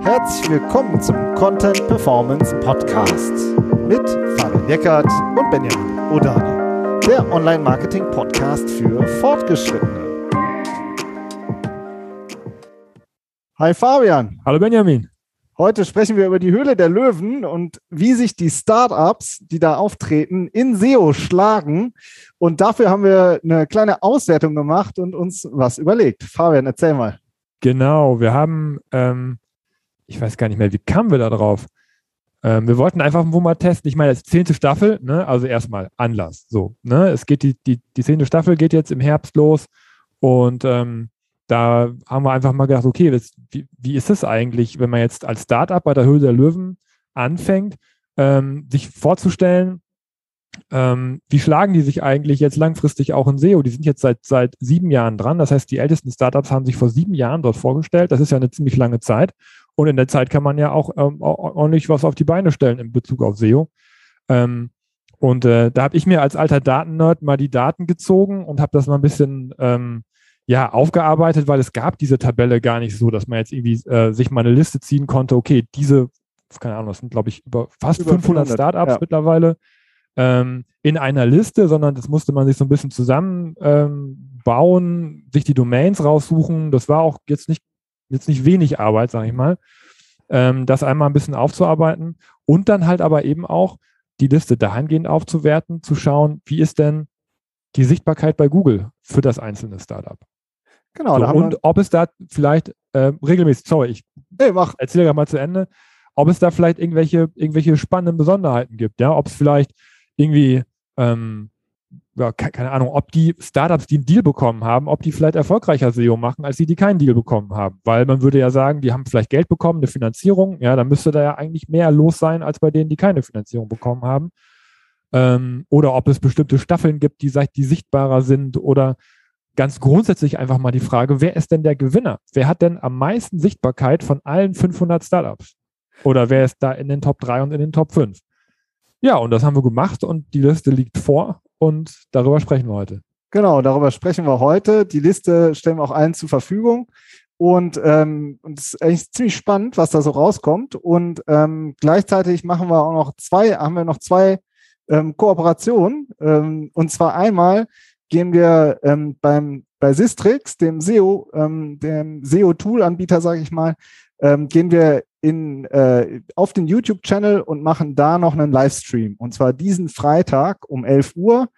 Herzlich willkommen zum Content Performance Podcast mit Fabian Eckert und Benjamin Odani, der Online-Marketing-Podcast für Fortgeschrittene. Hi Fabian. Hallo Benjamin. Heute sprechen wir über die Höhle der Löwen und wie sich die Startups, die da auftreten, in SEO schlagen. Und dafür haben wir eine kleine Auswertung gemacht und uns was überlegt. Fabian, erzähl mal. Genau, wir haben ähm, ich weiß gar nicht mehr, wie kamen wir da drauf? Ähm, wir wollten einfach mal testen. Ich meine, das zehnte Staffel, ne? also erstmal Anlass. So, ne? Es geht die, die, die zehnte Staffel geht jetzt im Herbst los und ähm, da haben wir einfach mal gedacht, okay, das, wie, wie ist es eigentlich, wenn man jetzt als Startup bei der Höhle der Löwen anfängt, ähm, sich vorzustellen, ähm, wie schlagen die sich eigentlich jetzt langfristig auch in SEO? Die sind jetzt seit, seit sieben Jahren dran. Das heißt, die ältesten Startups haben sich vor sieben Jahren dort vorgestellt. Das ist ja eine ziemlich lange Zeit. Und in der Zeit kann man ja auch ähm, ordentlich was auf die Beine stellen in Bezug auf SEO. Ähm, und äh, da habe ich mir als alter Datennerd mal die Daten gezogen und habe das mal ein bisschen ähm, ja, aufgearbeitet, weil es gab diese Tabelle gar nicht so, dass man jetzt irgendwie äh, sich mal eine Liste ziehen konnte, okay, diese, keine Ahnung, das sind glaube ich über fast über 500 Startups ja. mittlerweile ähm, in einer Liste, sondern das musste man sich so ein bisschen zusammenbauen, ähm, sich die Domains raussuchen. Das war auch jetzt nicht jetzt nicht wenig Arbeit, sage ich mal, ähm, das einmal ein bisschen aufzuarbeiten und dann halt aber eben auch die Liste dahingehend aufzuwerten, zu schauen, wie ist denn die Sichtbarkeit bei Google für das einzelne Startup. Genau. So, und ob es da vielleicht äh, regelmäßig, sorry, ich hey, erzähle gerade mal zu Ende, ob es da vielleicht irgendwelche, irgendwelche spannenden Besonderheiten gibt, ja, ob es vielleicht irgendwie ähm, ja, keine Ahnung, ob die Startups, die einen Deal bekommen haben, ob die vielleicht erfolgreicher SEO machen, als die, die keinen Deal bekommen haben. Weil man würde ja sagen, die haben vielleicht Geld bekommen, eine Finanzierung, ja, dann müsste da ja eigentlich mehr los sein, als bei denen, die keine Finanzierung bekommen haben. Ähm, oder ob es bestimmte Staffeln gibt, die, die sichtbarer sind oder ganz grundsätzlich einfach mal die Frage, wer ist denn der Gewinner? Wer hat denn am meisten Sichtbarkeit von allen 500 Startups? Oder wer ist da in den Top 3 und in den Top 5? Ja, und das haben wir gemacht und die Liste liegt vor und darüber sprechen wir heute. Genau, darüber sprechen wir heute. Die Liste stellen wir auch allen zur Verfügung. Und ähm, es ist eigentlich ziemlich spannend, was da so rauskommt. Und ähm, gleichzeitig machen wir auch noch zwei, haben wir noch zwei ähm, Kooperationen. Ähm, und zwar einmal gehen wir ähm, beim bei Sistrix, dem SEO, ähm, dem SEO-Tool-Anbieter, sage ich mal, ähm, gehen wir in, äh, auf den YouTube-Channel und machen da noch einen Livestream. Und zwar diesen Freitag um 11 Uhr.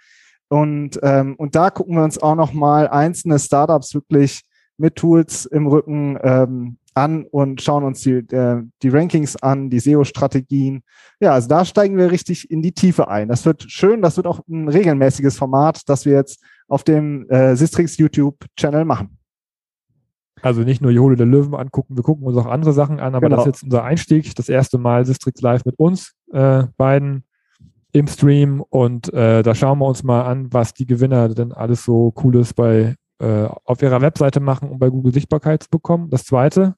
Und, ähm, und da gucken wir uns auch noch mal einzelne Startups wirklich mit Tools im Rücken ähm, an und schauen uns die, äh, die Rankings an, die SEO-Strategien. Ja, also da steigen wir richtig in die Tiefe ein. Das wird schön, das wird auch ein regelmäßiges Format, das wir jetzt auf dem äh, Sistrix YouTube-Channel machen. Also nicht nur Jole der Löwen angucken, wir gucken uns auch andere Sachen an, aber genau. das ist jetzt unser Einstieg. Das erste Mal Sistrix Live mit uns äh, beiden im Stream und äh, da schauen wir uns mal an, was die Gewinner denn alles so Cooles bei äh, auf ihrer Webseite machen, um bei Google Sichtbarkeit zu bekommen. Das zweite.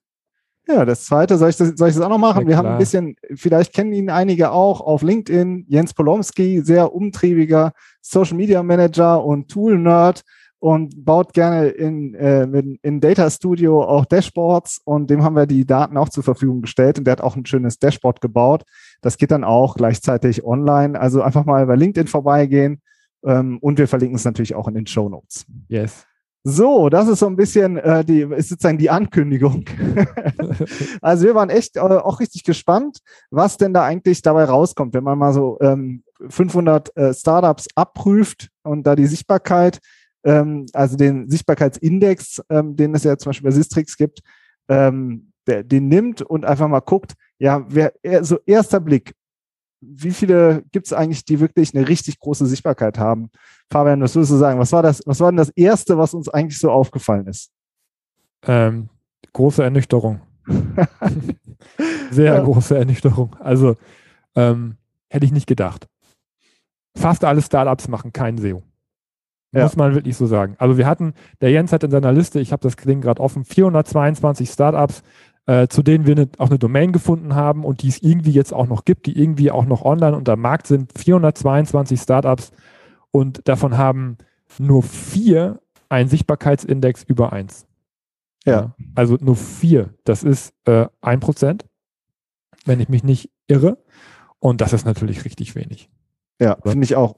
Ja, das zweite, soll ich das, soll ich das auch noch machen? Ja, wir haben ein bisschen, vielleicht kennen ihn einige auch auf LinkedIn, Jens Polomski, sehr umtriebiger Social Media Manager und Tool Nerd und baut gerne in, äh, in Data Studio auch Dashboards und dem haben wir die Daten auch zur Verfügung gestellt und der hat auch ein schönes Dashboard gebaut. Das geht dann auch gleichzeitig online. Also einfach mal bei LinkedIn vorbeigehen ähm, und wir verlinken es natürlich auch in den Show Notes. Yes. So, das ist so ein bisschen äh, die, ist sozusagen die Ankündigung. also wir waren echt äh, auch richtig gespannt, was denn da eigentlich dabei rauskommt, wenn man mal so ähm, 500 äh, Startups abprüft und da die Sichtbarkeit ähm, also den Sichtbarkeitsindex, ähm, den es ja zum Beispiel bei Sistrix gibt, ähm, der, den nimmt und einfach mal guckt, ja, wer, so erster Blick, wie viele gibt es eigentlich, die wirklich eine richtig große Sichtbarkeit haben? Fabian, was würdest du sagen? Was war das, was war denn das Erste, was uns eigentlich so aufgefallen ist? Ähm, große Ernüchterung. Sehr ja. große Ernüchterung. Also ähm, hätte ich nicht gedacht. Fast alle Startups machen kein SEO. Ja. Muss man wirklich so sagen. Also wir hatten, der Jens hat in seiner Liste, ich habe das Ding gerade offen, 422 Startups, äh, zu denen wir ne, auch eine Domain gefunden haben und die es irgendwie jetzt auch noch gibt, die irgendwie auch noch online unter Markt sind. 422 Startups und davon haben nur vier einen Sichtbarkeitsindex über eins. Ja. Also nur vier. Das ist äh, ein Prozent, wenn ich mich nicht irre. Und das ist natürlich richtig wenig. Ja, finde ich auch.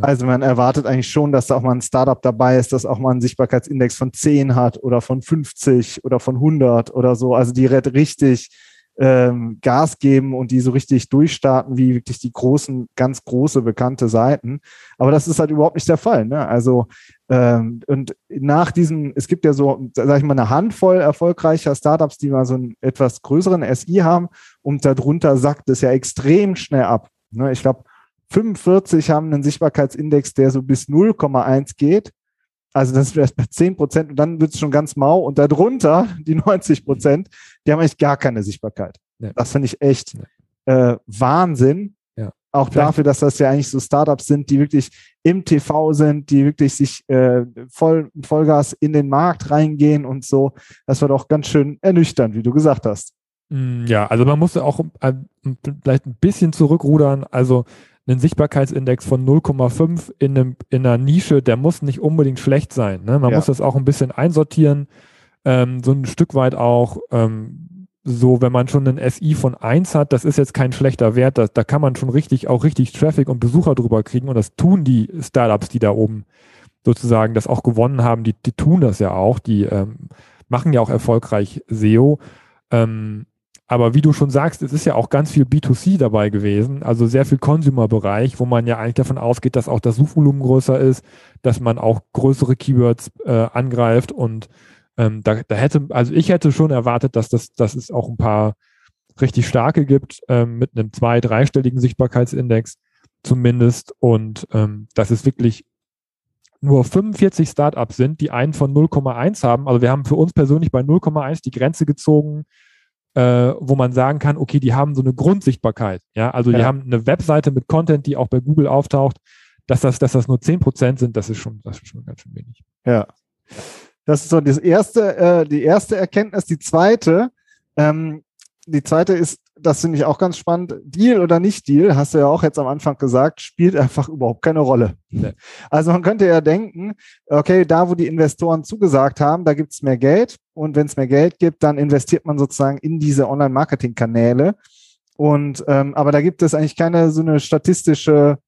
Also man erwartet eigentlich schon, dass da auch mal ein Startup dabei ist, das auch mal einen Sichtbarkeitsindex von 10 hat oder von 50 oder von 100 oder so. Also die richtig ähm, Gas geben und die so richtig durchstarten wie wirklich die großen, ganz große bekannte Seiten. Aber das ist halt überhaupt nicht der Fall. Ne? Also ähm, und nach diesem, es gibt ja so, sag ich mal, eine Handvoll erfolgreicher Startups, die mal so einen etwas größeren SI haben und darunter sackt es ja extrem schnell ab. Ne? Ich glaube, 45 haben einen Sichtbarkeitsindex, der so bis 0,1 geht. Also das wäre bei 10 Prozent und dann wird es schon ganz mau. Und darunter, die 90 Prozent, die haben eigentlich gar keine Sichtbarkeit. Ja. Das finde ich echt äh, Wahnsinn. Ja. Auch Vielleicht. dafür, dass das ja eigentlich so Startups sind, die wirklich im TV sind, die wirklich sich äh, voll Vollgas in den Markt reingehen und so. Das war doch ganz schön ernüchternd, wie du gesagt hast. Mm, ja, also man musste auch äh, vielleicht ein bisschen zurückrudern. Also einen Sichtbarkeitsindex von 0,5 in, einem, in einer Nische, der muss nicht unbedingt schlecht sein. Ne? Man ja. muss das auch ein bisschen einsortieren, ähm, so ein Stück weit auch ähm, so, wenn man schon einen SI von 1 hat, das ist jetzt kein schlechter Wert, das, da kann man schon richtig, auch richtig Traffic und Besucher drüber kriegen und das tun die Startups, die da oben sozusagen das auch gewonnen haben, die, die tun das ja auch, die ähm, machen ja auch erfolgreich SEO. Ähm, aber wie du schon sagst, es ist ja auch ganz viel B2C dabei gewesen, also sehr viel Consumer-Bereich, wo man ja eigentlich davon ausgeht, dass auch das Suchvolumen größer ist, dass man auch größere Keywords äh, angreift und ähm, da, da hätte, also ich hätte schon erwartet, dass das, dass es auch ein paar richtig starke gibt, ähm, mit einem zwei-, dreistelligen Sichtbarkeitsindex zumindest und ähm, dass es wirklich nur 45 Startups sind, die einen von 0,1 haben. Also wir haben für uns persönlich bei 0,1 die Grenze gezogen, äh, wo man sagen kann, okay, die haben so eine Grundsichtbarkeit. Ja, also ja. die haben eine Webseite mit Content, die auch bei Google auftaucht. Dass das, dass das nur 10 Prozent sind, das ist schon, das ist schon ganz schön wenig. Ja. Das ist so das erste, äh, die erste Erkenntnis. Die zweite, ähm, die zweite ist, das finde ich auch ganz spannend. Deal oder nicht Deal, hast du ja auch jetzt am Anfang gesagt, spielt einfach überhaupt keine Rolle. Nee. Also man könnte ja denken, okay, da wo die Investoren zugesagt haben, da gibt es mehr Geld. Und wenn es mehr Geld gibt, dann investiert man sozusagen in diese Online-Marketing-Kanäle. Und ähm, aber da gibt es eigentlich keine so eine statistische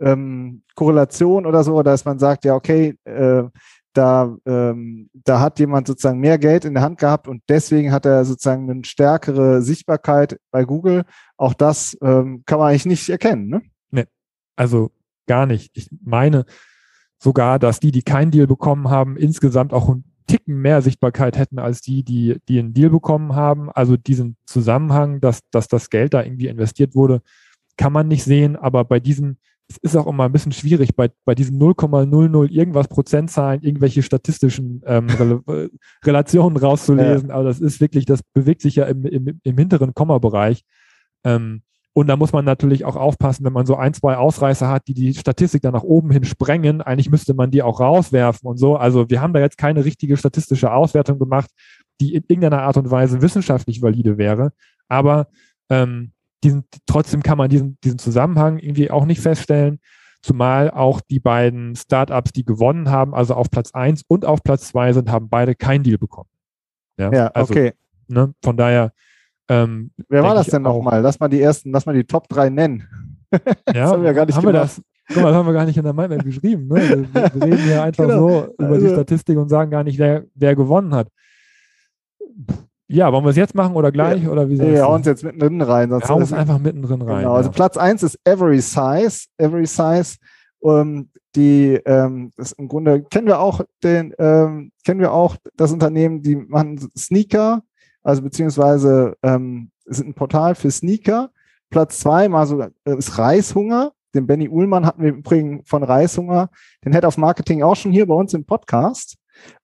ähm, Korrelation oder so, dass man sagt, ja, okay, äh, da, ähm, da hat jemand sozusagen mehr Geld in der Hand gehabt und deswegen hat er sozusagen eine stärkere Sichtbarkeit bei Google. Auch das ähm, kann man eigentlich nicht erkennen. Ne? Nee, also gar nicht. Ich meine sogar, dass die, die keinen Deal bekommen haben, insgesamt auch einen Ticken mehr Sichtbarkeit hätten als die, die, die einen Deal bekommen haben. Also diesen Zusammenhang, dass, dass das Geld da irgendwie investiert wurde, kann man nicht sehen. Aber bei diesen es ist auch immer ein bisschen schwierig, bei, bei diesen 0,00 irgendwas Prozentzahlen irgendwelche statistischen ähm, äh, Relationen rauszulesen. Ja. Aber das ist wirklich, das bewegt sich ja im, im, im hinteren Komma-Bereich. Ähm, und da muss man natürlich auch aufpassen, wenn man so ein, zwei Ausreißer hat, die die Statistik dann nach oben hin sprengen. Eigentlich müsste man die auch rauswerfen und so. Also wir haben da jetzt keine richtige statistische Auswertung gemacht, die in irgendeiner Art und Weise wissenschaftlich valide wäre. Aber ähm, diesen, trotzdem kann man diesen, diesen Zusammenhang irgendwie auch nicht feststellen. Zumal auch die beiden Startups, die gewonnen haben, also auf Platz 1 und auf Platz 2 sind, haben beide kein Deal bekommen. Ja, ja also, okay. Ne, von daher. Ähm, Wer war das denn nochmal? Lass mal die ersten, lass mal die Top 3 nennen. Ja, das haben wir gar nicht haben wir das, Guck mal, das haben wir gar nicht in der Mindmap geschrieben. Ne? Wir, wir, reden hier einfach genau. so über also, die Statistik und sagen gar nicht, wer, wer gewonnen hat. Ja, wollen wir es jetzt machen oder gleich? Ja, oder wie wir hauen uns jetzt mittendrin rein. Wir hauen uns einfach mittendrin rein. Genau, also Platz 1 ist Every Size. Every Size, ähm, die, ähm, das im Grunde kennen wir auch den, ähm, kennen wir auch das Unternehmen, die machen Sneaker, also beziehungsweise ähm, sind ein Portal für Sneaker. Platz 2 mal so, äh, ist Reishunger. Den Benny Uhlmann hatten wir übrigens von Reishunger, den Head of Marketing auch schon hier bei uns im Podcast.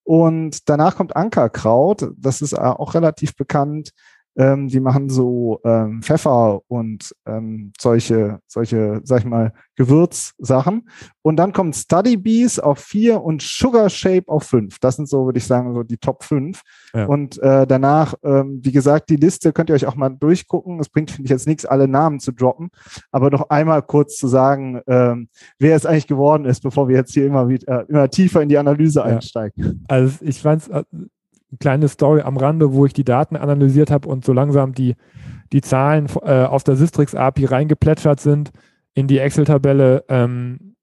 Und danach kommt Ankerkraut, das ist auch relativ bekannt. Ähm, die machen so ähm, Pfeffer und ähm, solche, solche, sag ich mal, Gewürzsachen. Und dann kommt Study Bees auf vier und Sugar Shape auf fünf. Das sind so, würde ich sagen, so die Top fünf. Ja. Und äh, danach, ähm, wie gesagt, die Liste könnt ihr euch auch mal durchgucken. Es bringt, finde ich, jetzt nichts, alle Namen zu droppen, aber noch einmal kurz zu sagen, ähm, wer es eigentlich geworden ist, bevor wir jetzt hier immer wieder, äh, immer tiefer in die Analyse ja. einsteigen. Also ich fand es äh, kleine Story am Rande, wo ich die Daten analysiert habe und so langsam die, die Zahlen äh, aus der Sistrix API reingeplätschert sind in die Excel-Tabelle. Ähm,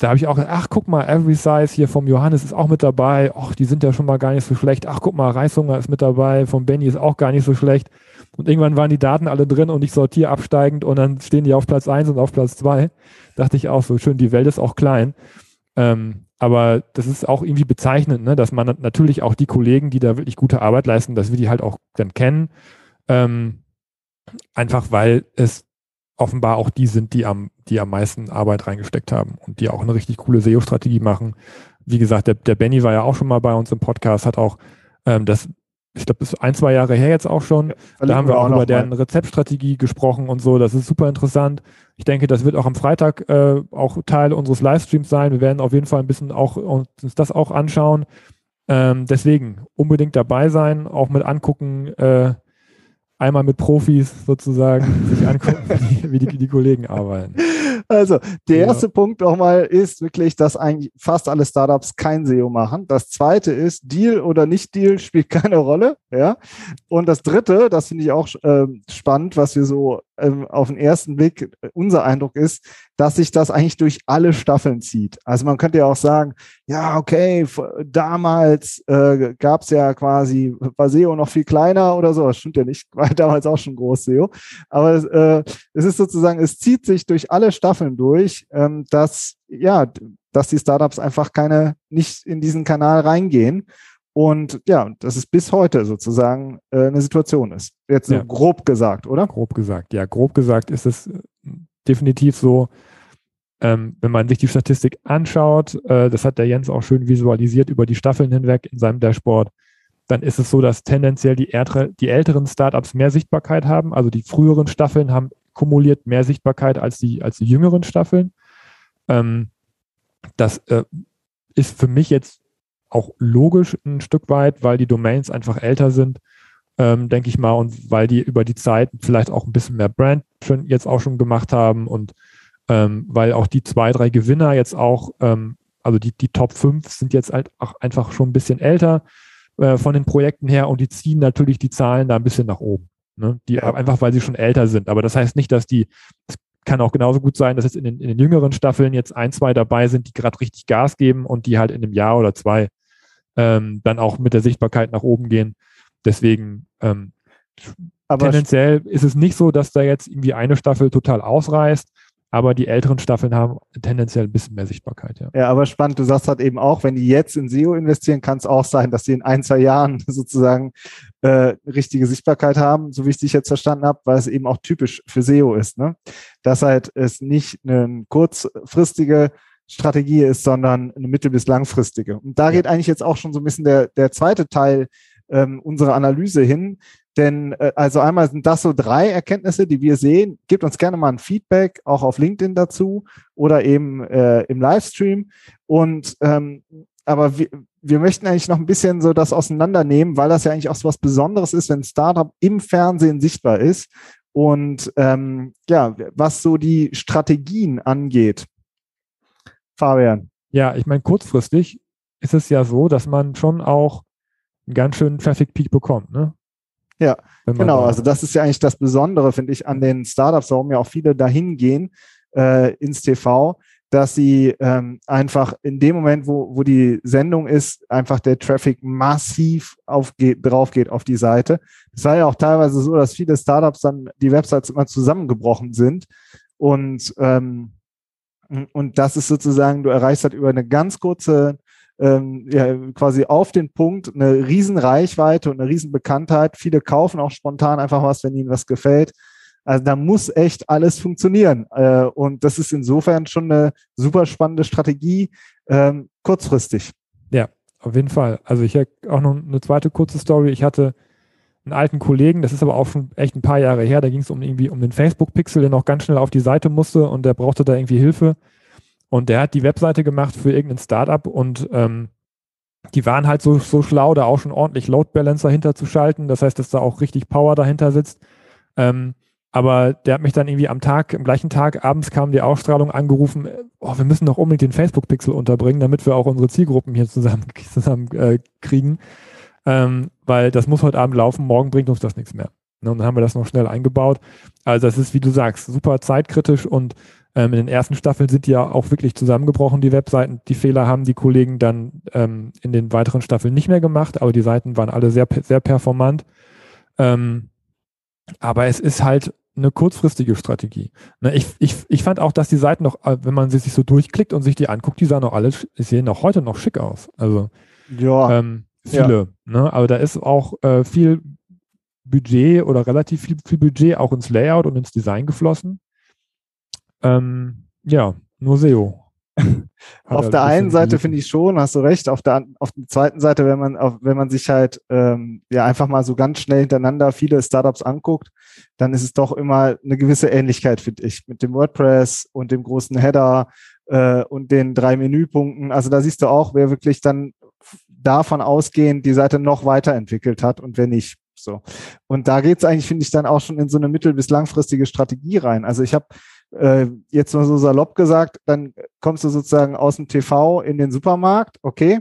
da habe ich auch, ach guck mal, Every Size hier vom Johannes ist auch mit dabei. Ach, die sind ja schon mal gar nicht so schlecht. Ach, guck mal, Reishunger ist mit dabei. Vom Benny ist auch gar nicht so schlecht. Und irgendwann waren die Daten alle drin und ich sortiere absteigend und dann stehen die auf Platz 1 und auf Platz 2. Dachte ich auch so, schön, die Welt ist auch klein. Ähm, aber das ist auch irgendwie bezeichnend, ne, dass man natürlich auch die Kollegen, die da wirklich gute Arbeit leisten, dass wir die halt auch dann kennen. Ähm, einfach weil es offenbar auch die sind, die am, die am meisten Arbeit reingesteckt haben und die auch eine richtig coole SEO-Strategie machen. Wie gesagt, der, der Benny war ja auch schon mal bei uns im Podcast, hat auch ähm, das, ich glaube, das ist ein, zwei Jahre her jetzt auch schon. Ja, da haben wir auch, über deren Rezeptstrategie gesprochen und so. Das ist super interessant. Ich denke, das wird auch am Freitag äh, auch Teil unseres Livestreams sein. Wir werden auf jeden Fall ein bisschen auch uns das auch anschauen. Ähm, deswegen unbedingt dabei sein, auch mit angucken, äh, einmal mit Profis sozusagen sich angucken, wie die, die Kollegen arbeiten. Also, der ja. erste Punkt nochmal ist wirklich, dass eigentlich fast alle Startups kein SEO machen. Das zweite ist, Deal oder nicht Deal spielt keine Rolle. Ja. Und das dritte, das finde ich auch äh, spannend, was wir so ähm, auf den ersten Blick äh, unser Eindruck ist, dass sich das eigentlich durch alle Staffeln zieht. Also man könnte ja auch sagen, ja, okay, damals äh, gab es ja quasi, war SEO noch viel kleiner oder so, das stimmt ja nicht, war damals auch schon groß SEO, aber äh, es ist sozusagen, es zieht sich durch alle Staffeln durch, ähm, dass, ja, dass die Startups einfach keine, nicht in diesen Kanal reingehen und ja, dass es bis heute sozusagen äh, eine Situation ist. Jetzt so ja. grob gesagt, oder? Grob gesagt, ja. Grob gesagt ist es definitiv so, ähm, wenn man sich die Statistik anschaut, äh, das hat der Jens auch schön visualisiert über die Staffeln hinweg in seinem Dashboard, dann ist es so, dass tendenziell die, ältere, die älteren Startups mehr Sichtbarkeit haben. Also die früheren Staffeln haben kumuliert mehr Sichtbarkeit als die, als die jüngeren Staffeln. Ähm, das äh, ist für mich jetzt auch logisch ein Stück weit, weil die Domains einfach älter sind, ähm, denke ich mal, und weil die über die Zeit vielleicht auch ein bisschen mehr Brand schon jetzt auch schon gemacht haben und ähm, weil auch die zwei, drei Gewinner jetzt auch, ähm, also die, die Top 5 sind jetzt halt auch einfach schon ein bisschen älter äh, von den Projekten her und die ziehen natürlich die Zahlen da ein bisschen nach oben. Ne? Die ja. einfach, weil sie schon älter sind. Aber das heißt nicht, dass die, es kann auch genauso gut sein, dass jetzt in den, in den jüngeren Staffeln jetzt ein, zwei dabei sind, die gerade richtig Gas geben und die halt in einem Jahr oder zwei ähm, dann auch mit der Sichtbarkeit nach oben gehen. Deswegen ähm, aber tendenziell ist es nicht so, dass da jetzt irgendwie eine Staffel total ausreißt, aber die älteren Staffeln haben tendenziell ein bisschen mehr Sichtbarkeit. Ja, ja aber spannend, du sagst halt eben auch, wenn die jetzt in SEO investieren, kann es auch sein, dass sie in ein, zwei Jahren sozusagen äh, richtige Sichtbarkeit haben, so wie ich dich jetzt verstanden habe, weil es eben auch typisch für SEO ist, ne? dass halt es nicht eine kurzfristige Strategie ist, sondern eine mittel- bis langfristige. Und da geht eigentlich jetzt auch schon so ein bisschen der, der zweite Teil ähm, unserer Analyse hin. Denn äh, also einmal sind das so drei Erkenntnisse, die wir sehen. Gebt uns gerne mal ein Feedback, auch auf LinkedIn dazu oder eben äh, im Livestream. Und ähm, aber wir, wir möchten eigentlich noch ein bisschen so das auseinandernehmen, weil das ja eigentlich auch so was Besonderes ist, wenn Startup im Fernsehen sichtbar ist. Und ähm, ja, was so die Strategien angeht, Fabian. Ja, ich meine, kurzfristig ist es ja so, dass man schon auch einen ganz schönen Traffic Peak bekommt, ne? Ja, genau. Also das ist ja eigentlich das Besondere, finde ich, an den Startups, warum ja auch viele dahin gehen äh, ins TV, dass sie ähm, einfach in dem Moment, wo, wo die Sendung ist, einfach der Traffic massiv aufgeht, drauf geht auf die Seite. Es war ja auch teilweise so, dass viele Startups dann die Websites immer zusammengebrochen sind und ähm, und das ist sozusagen, du erreichst halt über eine ganz kurze, ähm, ja, quasi auf den Punkt, eine riesen Reichweite und eine riesen Bekanntheit. Viele kaufen auch spontan einfach was, wenn ihnen was gefällt. Also da muss echt alles funktionieren. Äh, und das ist insofern schon eine super spannende Strategie, ähm, kurzfristig. Ja, auf jeden Fall. Also ich habe auch noch eine zweite kurze Story. Ich hatte einen alten Kollegen, das ist aber auch schon echt ein paar Jahre her, da ging es um irgendwie um den Facebook-Pixel, der noch ganz schnell auf die Seite musste und der brauchte da irgendwie Hilfe. Und der hat die Webseite gemacht für irgendein Startup und ähm, die waren halt so, so schlau, da auch schon ordentlich Load Balancer hinterzuschalten. Das heißt, dass da auch richtig Power dahinter sitzt. Ähm, aber der hat mich dann irgendwie am Tag, am gleichen Tag, abends kam die Ausstrahlung angerufen, oh, wir müssen doch unbedingt den Facebook-Pixel unterbringen, damit wir auch unsere Zielgruppen hier zusammen, zusammen äh, kriegen. ähm, weil das muss heute Abend laufen, morgen bringt uns das nichts mehr. Ne, und dann haben wir das noch schnell eingebaut. Also das ist, wie du sagst, super zeitkritisch und ähm, in den ersten Staffeln sind die ja auch wirklich zusammengebrochen, die Webseiten. Die Fehler haben die Kollegen dann ähm, in den weiteren Staffeln nicht mehr gemacht, aber die Seiten waren alle sehr, sehr performant. Ähm, aber es ist halt eine kurzfristige Strategie. Ne, ich, ich, ich fand auch, dass die Seiten noch, äh, wenn man sie sich so durchklickt und sich die anguckt, die sahen noch alle, sehen auch heute noch schick aus. Also ja. Ähm, viele. Ja. Ne? Aber da ist auch äh, viel Budget oder relativ viel, viel Budget auch ins Layout und ins Design geflossen. Ähm, ja, nur SEO. auf der einen Seite finde ich schon, hast du recht. Auf der, auf der zweiten Seite, wenn man, auf, wenn man sich halt ähm, ja einfach mal so ganz schnell hintereinander viele Startups anguckt, dann ist es doch immer eine gewisse Ähnlichkeit, finde ich, mit dem WordPress und dem großen Header äh, und den drei Menüpunkten. Also da siehst du auch, wer wirklich dann davon ausgehend die Seite noch weiterentwickelt hat und wer nicht. So. Und da geht es eigentlich, finde ich, dann auch schon in so eine mittel- bis langfristige Strategie rein. Also ich habe äh, jetzt mal so salopp gesagt, dann kommst du sozusagen aus dem TV in den Supermarkt, okay.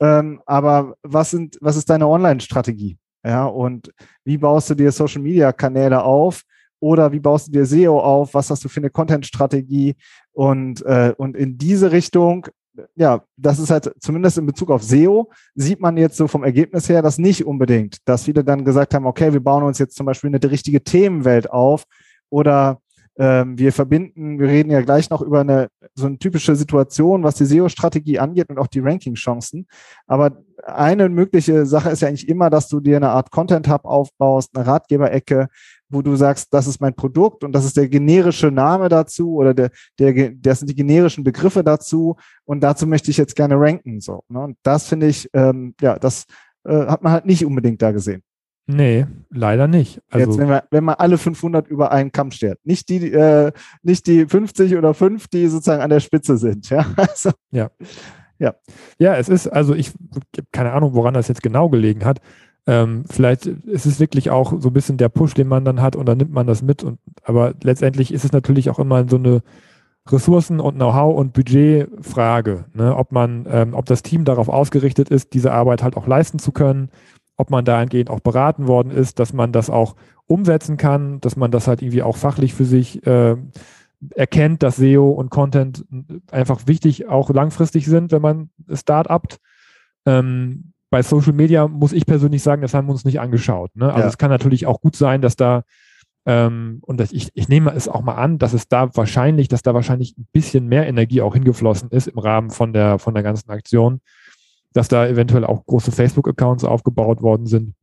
Ähm, aber was sind, was ist deine Online-Strategie? Ja, und wie baust du dir Social Media Kanäle auf? Oder wie baust du dir SEO auf? Was hast du für eine Content-Strategie? Und, äh, und in diese Richtung ja, das ist halt zumindest in Bezug auf SEO, sieht man jetzt so vom Ergebnis her das nicht unbedingt, dass viele dann gesagt haben, okay, wir bauen uns jetzt zum Beispiel eine richtige Themenwelt auf oder ähm, wir verbinden, wir reden ja gleich noch über eine so eine typische Situation, was die SEO-Strategie angeht und auch die Ranking-Chancen. Aber eine mögliche Sache ist ja eigentlich immer, dass du dir eine Art Content-Hub aufbaust, eine Ratgeberecke, wo du sagst, das ist mein Produkt und das ist der generische Name dazu oder der, der, das sind die generischen Begriffe dazu und dazu möchte ich jetzt gerne ranken. So, ne? Und das finde ich, ähm, ja, das äh, hat man halt nicht unbedingt da gesehen. Nee, leider nicht. Also Jetzt, wenn man, wenn man alle 500 über einen Kamm stellt. Nicht die, äh, nicht die 50 oder 5, die sozusagen an der Spitze sind. Ja, also, ja. Ja. ja, es ist, also ich keine Ahnung, woran das jetzt genau gelegen hat. Ähm, vielleicht ist es wirklich auch so ein bisschen der Push, den man dann hat und dann nimmt man das mit. Und, aber letztendlich ist es natürlich auch immer so eine Ressourcen- und Know-how- und Budgetfrage, ne? ob man, ähm, ob das Team darauf ausgerichtet ist, diese Arbeit halt auch leisten zu können ob man dahingehend auch beraten worden ist, dass man das auch umsetzen kann, dass man das halt irgendwie auch fachlich für sich äh, erkennt, dass SEO und Content einfach wichtig auch langfristig sind, wenn man Start-upt. Ähm, bei Social Media muss ich persönlich sagen, das haben wir uns nicht angeschaut. Ne? Also ja. es kann natürlich auch gut sein, dass da ähm, und das, ich, ich nehme es auch mal an, dass es da wahrscheinlich, dass da wahrscheinlich ein bisschen mehr Energie auch hingeflossen ist im Rahmen von der von der ganzen Aktion, dass da eventuell auch große Facebook-Accounts aufgebaut worden sind.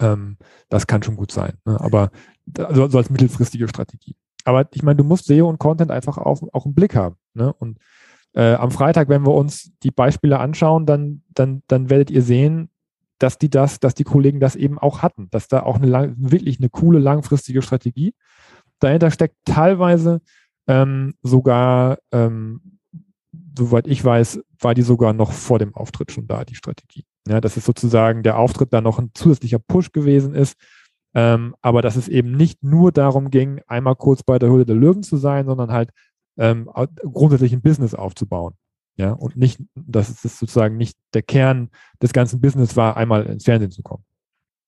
Ähm, das kann schon gut sein. Ne? Aber also, so als mittelfristige Strategie. Aber ich meine, du musst SEO und Content einfach auf, auch im Blick haben. Ne? Und äh, am Freitag, wenn wir uns die Beispiele anschauen, dann, dann, dann werdet ihr sehen, dass die das, dass die Kollegen das eben auch hatten, dass da auch eine lang, wirklich eine coole langfristige Strategie dahinter steckt. Teilweise ähm, sogar ähm, soweit ich weiß, war die sogar noch vor dem Auftritt schon da, die Strategie. Ja, dass es sozusagen der Auftritt da noch ein zusätzlicher Push gewesen ist, ähm, aber dass es eben nicht nur darum ging, einmal kurz bei der Höhle der Löwen zu sein, sondern halt ähm, grundsätzlich ein Business aufzubauen. Ja, und nicht, dass es sozusagen nicht der Kern des ganzen Business war, einmal ins Fernsehen zu kommen.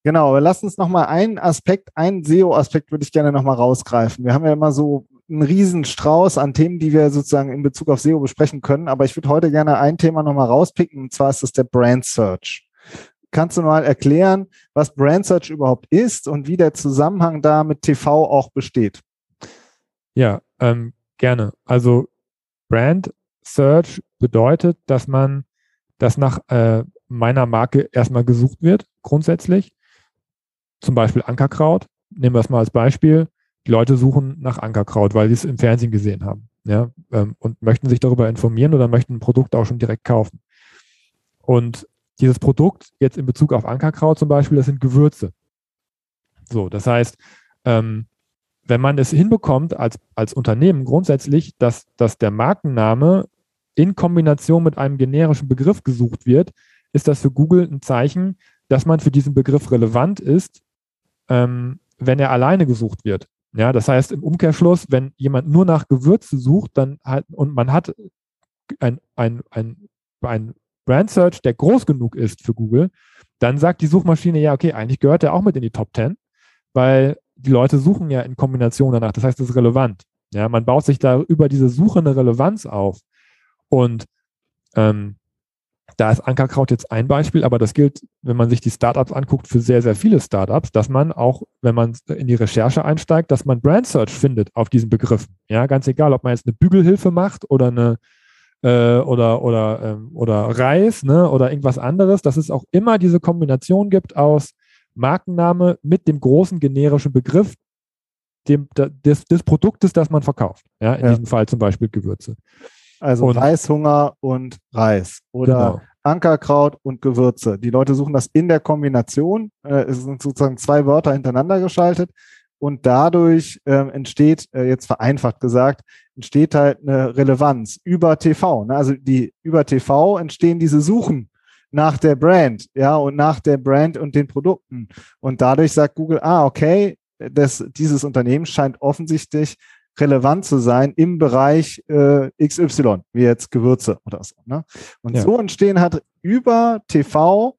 Genau, aber lass uns nochmal einen Aspekt, einen SEO-Aspekt würde ich gerne nochmal rausgreifen. Wir haben ja immer so einen riesen Strauß an Themen, die wir sozusagen in Bezug auf SEO besprechen können. Aber ich würde heute gerne ein Thema nochmal rauspicken, und zwar ist das der Brand Search. Kannst du mal erklären, was Brand Search überhaupt ist und wie der Zusammenhang da mit TV auch besteht? Ja, ähm, gerne. Also Brand Search bedeutet, dass man, dass nach äh, meiner Marke erstmal gesucht wird, grundsätzlich. Zum Beispiel Ankerkraut. Nehmen wir es mal als Beispiel die Leute suchen nach Ankerkraut, weil sie es im Fernsehen gesehen haben. Ja, ähm, und möchten sich darüber informieren oder möchten ein Produkt auch schon direkt kaufen. Und dieses Produkt jetzt in Bezug auf Ankerkraut zum Beispiel, das sind Gewürze. So, das heißt, ähm, wenn man es hinbekommt als, als Unternehmen grundsätzlich, dass, dass der Markenname in Kombination mit einem generischen Begriff gesucht wird, ist das für Google ein Zeichen, dass man für diesen Begriff relevant ist, ähm, wenn er alleine gesucht wird. Ja, das heißt im Umkehrschluss, wenn jemand nur nach Gewürze sucht, dann halt, und man hat ein, ein, ein, ein Brand Search, der groß genug ist für Google, dann sagt die Suchmaschine, ja, okay, eigentlich gehört der auch mit in die Top 10, weil die Leute suchen ja in Kombination danach. Das heißt, es ist relevant. Ja, man baut sich da über diese Suche eine Relevanz auf. Und ähm, da ist Ankerkraut jetzt ein Beispiel, aber das gilt, wenn man sich die Startups anguckt, für sehr, sehr viele Startups, dass man auch, wenn man in die Recherche einsteigt, dass man Brand Search findet auf diesen Begriffen. Ja, ganz egal, ob man jetzt eine Bügelhilfe macht oder eine äh, oder oder ähm, oder Reis, ne, oder irgendwas anderes, dass es auch immer diese Kombination gibt aus Markenname mit dem großen generischen Begriff dem, des, des Produktes, das man verkauft. Ja, in ja. diesem Fall zum Beispiel Gewürze. Also und, Reishunger und Reis oder genau. Ankerkraut und Gewürze. Die Leute suchen das in der Kombination. Äh, es sind sozusagen zwei Wörter hintereinander geschaltet und dadurch äh, entsteht, äh, jetzt vereinfacht gesagt, entsteht halt eine Relevanz über TV. Ne? Also die über TV entstehen diese Suchen nach der Brand, ja, und nach der Brand und den Produkten. Und dadurch sagt Google, ah, okay, das, dieses Unternehmen scheint offensichtlich relevant zu sein im Bereich äh, XY, wie jetzt Gewürze oder so. Ne? Und ja. so entstehen halt über TV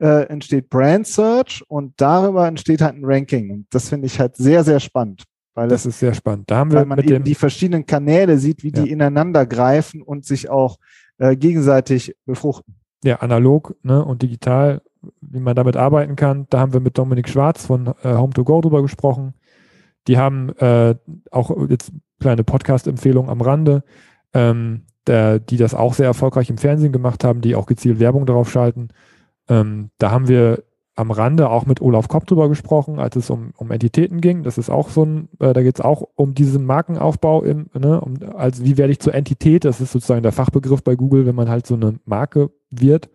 äh, entsteht Brand Search und darüber entsteht halt ein Ranking. Und das finde ich halt sehr, sehr spannend. Weil das, das ist sehr spannend. Da haben wir weil man eben die verschiedenen Kanäle sieht, wie ja. die ineinander greifen und sich auch äh, gegenseitig befruchten. Ja, analog ne, und digital, wie man damit arbeiten kann. Da haben wir mit Dominik Schwarz von äh, Home2Go drüber gesprochen. Die haben äh, auch jetzt kleine Podcast-Empfehlung am Rande, ähm, der, die das auch sehr erfolgreich im Fernsehen gemacht haben, die auch gezielt Werbung darauf schalten. Ähm, da haben wir am Rande auch mit Olaf Kopp drüber gesprochen, als es um, um Entitäten ging. Das ist auch so ein, äh, da geht es auch um diesen Markenaufbau, im, ne, um, also wie werde ich zur Entität? Das ist sozusagen der Fachbegriff bei Google, wenn man halt so eine Marke wird.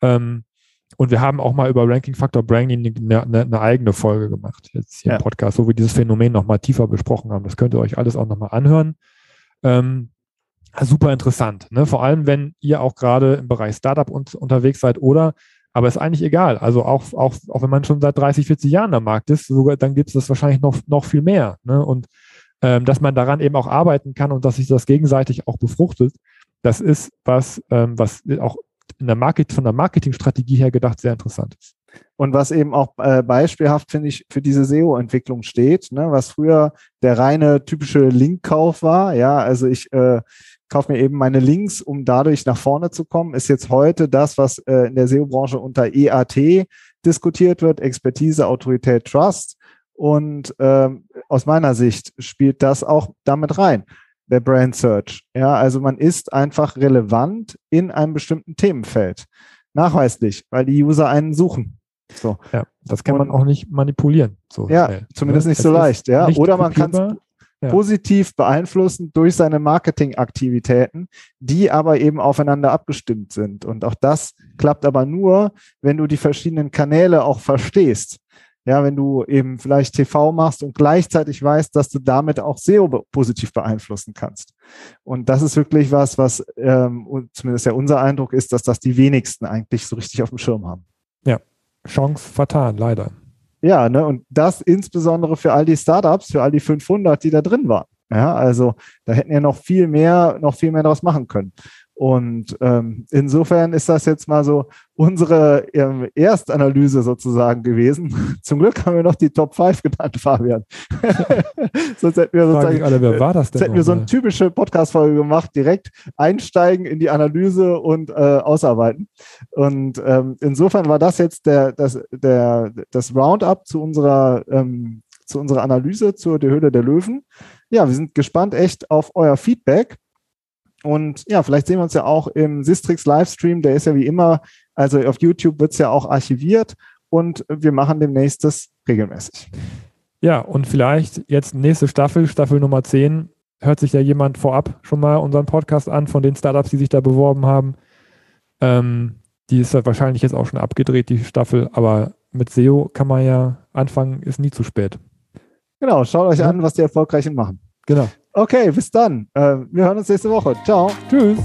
Ähm, und wir haben auch mal über Ranking Factor Branding eine, eine, eine eigene Folge gemacht, jetzt hier ja. im Podcast, wo wir dieses Phänomen nochmal tiefer besprochen haben. Das könnt ihr euch alles auch nochmal anhören. Ähm, super interessant, ne? vor allem wenn ihr auch gerade im Bereich Startup un unterwegs seid oder, aber ist eigentlich egal. Also auch, auch, auch wenn man schon seit 30, 40 Jahren am Markt ist, sogar, dann gibt es das wahrscheinlich noch, noch viel mehr. Ne? Und ähm, dass man daran eben auch arbeiten kann und dass sich das gegenseitig auch befruchtet, das ist was, ähm, was auch in der Market, von der Marketingstrategie her gedacht sehr interessant ist. Und was eben auch äh, beispielhaft, finde ich, für diese SEO-Entwicklung steht, ne, was früher der reine typische Linkkauf war, ja, also ich äh, kaufe mir eben meine Links, um dadurch nach vorne zu kommen, ist jetzt heute das, was äh, in der SEO-Branche unter EAT diskutiert wird, Expertise, Autorität, Trust. Und ähm, aus meiner Sicht spielt das auch damit rein der Brand Search. Ja, also man ist einfach relevant in einem bestimmten Themenfeld. Nachweislich, weil die User einen suchen. So. Ja, das kann man auch nicht manipulieren. So ja, schnell, zumindest ne? nicht so leicht. Ja, oder man kann es ja. positiv beeinflussen durch seine Marketingaktivitäten, die aber eben aufeinander abgestimmt sind. Und auch das klappt aber nur, wenn du die verschiedenen Kanäle auch verstehst. Ja, wenn du eben vielleicht TV machst und gleichzeitig weißt, dass du damit auch SEO positiv beeinflussen kannst. Und das ist wirklich was, was ähm, zumindest ja unser Eindruck ist, dass das die wenigsten eigentlich so richtig auf dem Schirm haben. Ja, Chance vertan, leider. Ja, ne, und das insbesondere für all die Startups, für all die 500, die da drin waren. Ja, also da hätten ja noch viel mehr, noch viel mehr daraus machen können. Und ähm, insofern ist das jetzt mal so unsere ähm, Erstanalyse sozusagen gewesen. Zum Glück haben wir noch die Top 5 genannt, Fabian. Sonst hätten wir sozusagen alle, wer war das denn hätten wir so eine typische Podcast-Folge gemacht, direkt einsteigen in die Analyse und äh, ausarbeiten. Und ähm, insofern war das jetzt der, das, der, das Roundup zu unserer, ähm, zu unserer Analyse zur der Höhle der Löwen. Ja, wir sind gespannt echt auf euer Feedback. Und ja, vielleicht sehen wir uns ja auch im Sistrix Livestream. Der ist ja wie immer, also auf YouTube wird es ja auch archiviert und wir machen demnächst das regelmäßig. Ja, und vielleicht jetzt nächste Staffel, Staffel Nummer 10, hört sich ja jemand vorab schon mal unseren Podcast an von den Startups, die sich da beworben haben. Ähm, die ist ja wahrscheinlich jetzt auch schon abgedreht, die Staffel, aber mit SEO kann man ja anfangen, ist nie zu spät. Genau, schaut euch ja. an, was die Erfolgreichen machen. Genau. Okay, bis dann. Äh, wir hören uns nächste Woche. Ciao. Tschüss.